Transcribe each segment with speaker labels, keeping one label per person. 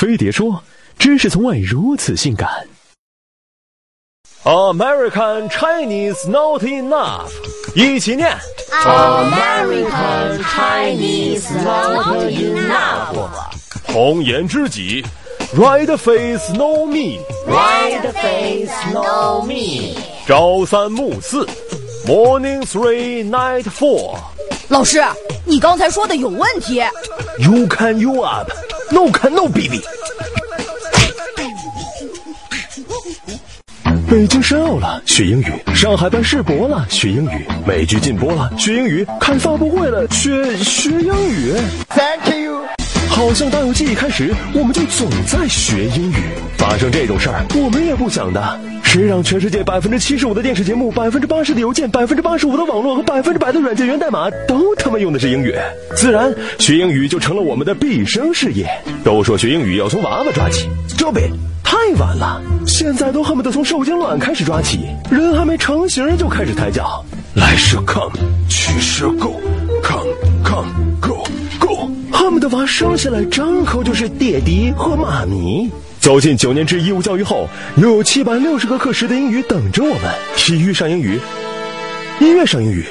Speaker 1: 飞碟说：“知识从外如此性感。”
Speaker 2: American Chinese not enough，一起念。
Speaker 3: American Chinese not enough.
Speaker 2: 红颜知己，Red face no
Speaker 3: me，Red face no me.
Speaker 2: 朝三暮四，Morning three night four。
Speaker 4: 老师，你刚才说的有问题。
Speaker 1: You can you up, no can no baby。北京申奥了，学英语；上海办世博了，学英语；美剧禁播了，学英语；看发布会了，学学英语。
Speaker 5: Thank you。
Speaker 1: 好像打游记一开始我们就总在学英语，发生这种事儿我们也不想的。谁让全世界百分之七十五的电视节目、百分之八十的邮件、百分之八十五的网络和百分之百的软件源代码都他妈用的是英语？自然学英语就成了我们的毕生事业。都说学英语要从娃娃抓起，Stop it！太晚了，现在都恨不得从受精卵开始抓起，人还没成型就开始抬脚。来是 come，去是 go，come come 他们的娃生下来张口就是爹地和妈咪。走进九年制义务教育后，又有七百六十个课时的英语等着我们。体育上英语，音乐上英语，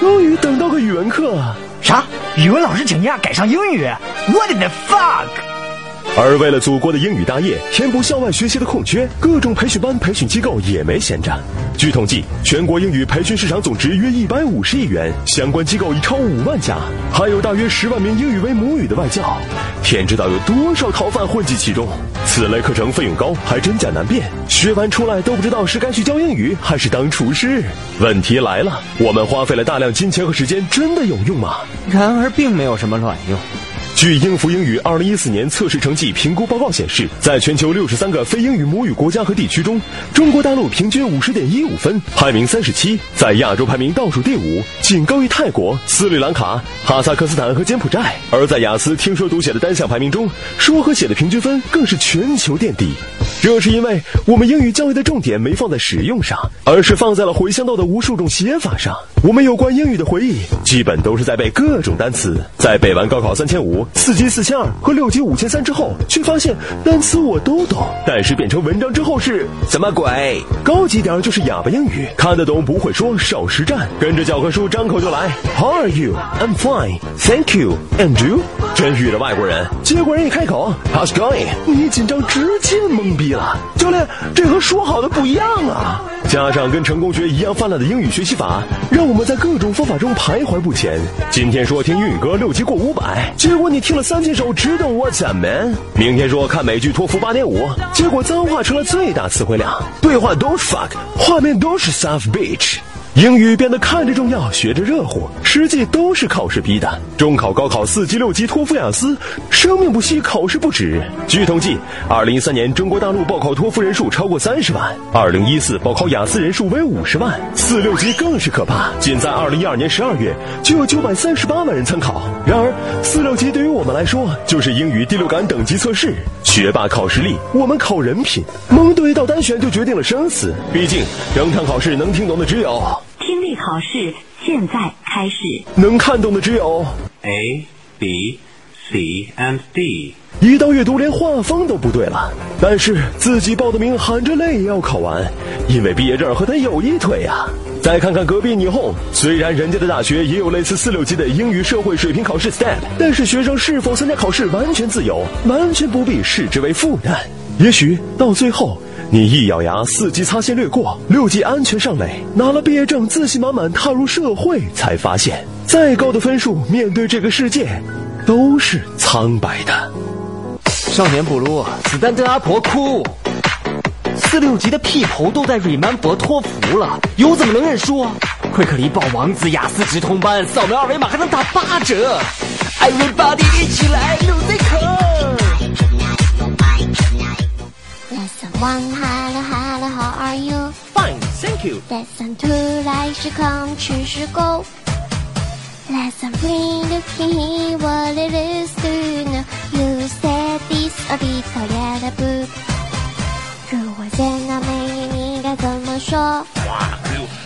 Speaker 1: 终于等到个语文课。
Speaker 5: 啥？语文老师请假改上英语？What the fuck？
Speaker 1: 而为了祖国的英语大业，填补校外学习的空缺，各种培训班、培训机构也没闲着。据统计，全国英语培训市场总值约一百五十亿元，相关机构已超五万家，还有大约十万名英语为母语的外教。天知道有多少逃犯混迹其中。此类课程费用高，还真假难辨，学完出来都不知道是该去教英语还是当厨师。问题来了，我们花费了大量金钱和时间，真的有用吗？
Speaker 5: 然而并没有什么卵用。
Speaker 1: 据英孚英语二零一四年测试成绩评估报告显示，在全球六十三个非英语母语国家和地区中，中国大陆平均五十点一五分，排名三十七，在亚洲排名倒数第五，仅高于泰国、斯里兰卡、哈萨克斯坦和柬埔寨。而在雅思听说读写的单项排名中，说和写的平均分更是全球垫底。这是因为我们英语教育的重点没放在使用上，而是放在了回乡到的无数种写法上。我们有关英语的回忆，基本都是在背各种单词，在背完高考三千五、四级四千二和六级五千三之后，却发现单词我都懂，但是变成文章之后是什么鬼？高级点儿就是哑巴英语，看得懂不会说少实战，跟着教科书张口就来。How are you? I'm fine, thank you. And you? 真遇着外国人，结果人一开口，How's going？你紧张直接懵逼了。教练，这和说好的不一样啊！加上跟成功学一样泛滥的英语学习法，让我们在各种方法中徘徊不前。今天说听英语歌六级过五百，结果你听了三千首只懂 What's up man。明天说看美剧托福八点五，结果脏话成了最大词汇量，对话都是 fuck，画面都是 suff bitch。英语变得看着重要，学着热乎，实际都是考试逼的。中考、高考、四级、六级、托福、雅思，生命不息，考试不止。据统计，二零一三年中国大陆报考托福人数超过三十万，二零一四报考雅思人数为五十万，四六级更是可怕，仅在二零一二年十二月就有九百三十八万人参考。然而，四六级对于我们来说就是英语第六感等级测试。学霸考实力，我们考人品。蒙对一道单选就决定了生死。毕竟，整场考试能听懂的只有。
Speaker 6: 考试现在开始。
Speaker 1: 能看懂的只有
Speaker 7: A, B, C, and D。
Speaker 1: 一到阅读连画风都不对了，但是自己报的名，含着泪也要考完，因为毕业证和他有一腿呀、再看看隔壁霓虹，虽然人家的大学也有类似四六级的英语社会水平考试 STEP，但是学生是否参加考试完全自由，完全不必视之为负担。也许到最后。你一咬牙，四级擦线略过，六级安全上垒，拿了毕业证，自信满满踏入社会，才发现，再高的分数，面对这个世界，都是苍白的。
Speaker 5: 少年不撸，子弹跟阿婆哭。四六级的屁头都在 remember 托福了，有怎么能认输啊？快克里报王子雅思直通班，扫描二维码还能打八折。Everybody 一起来，music
Speaker 3: one, hello, hello, how are you?
Speaker 1: Fine, thank you.
Speaker 3: Lesson two, 来是 come, 去是 go. Lesson three, looking here, what it is to know. You said this a bit of a book. 如果见到美女，你该怎么说？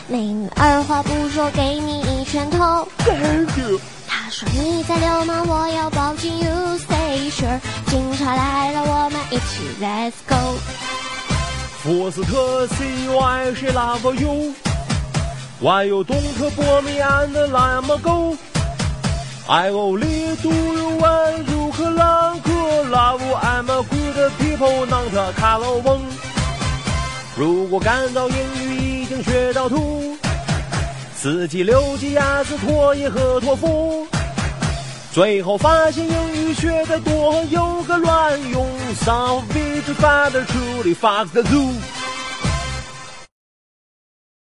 Speaker 3: 美女二话不说给你一拳头。她说说你在流氓，我要报警。You say sure，警察来了，我们一起 Let's go。
Speaker 1: 福斯特 C Y 是 love you，Why you don't for me and let me go？I only do you one，如可朗可 love I'm a good people，not a color one。如果感到英语已经学到吐，四级、六级、雅思、托业和托福，最后发现英语学得多有个卵用，so be to father truly fuck the zoo。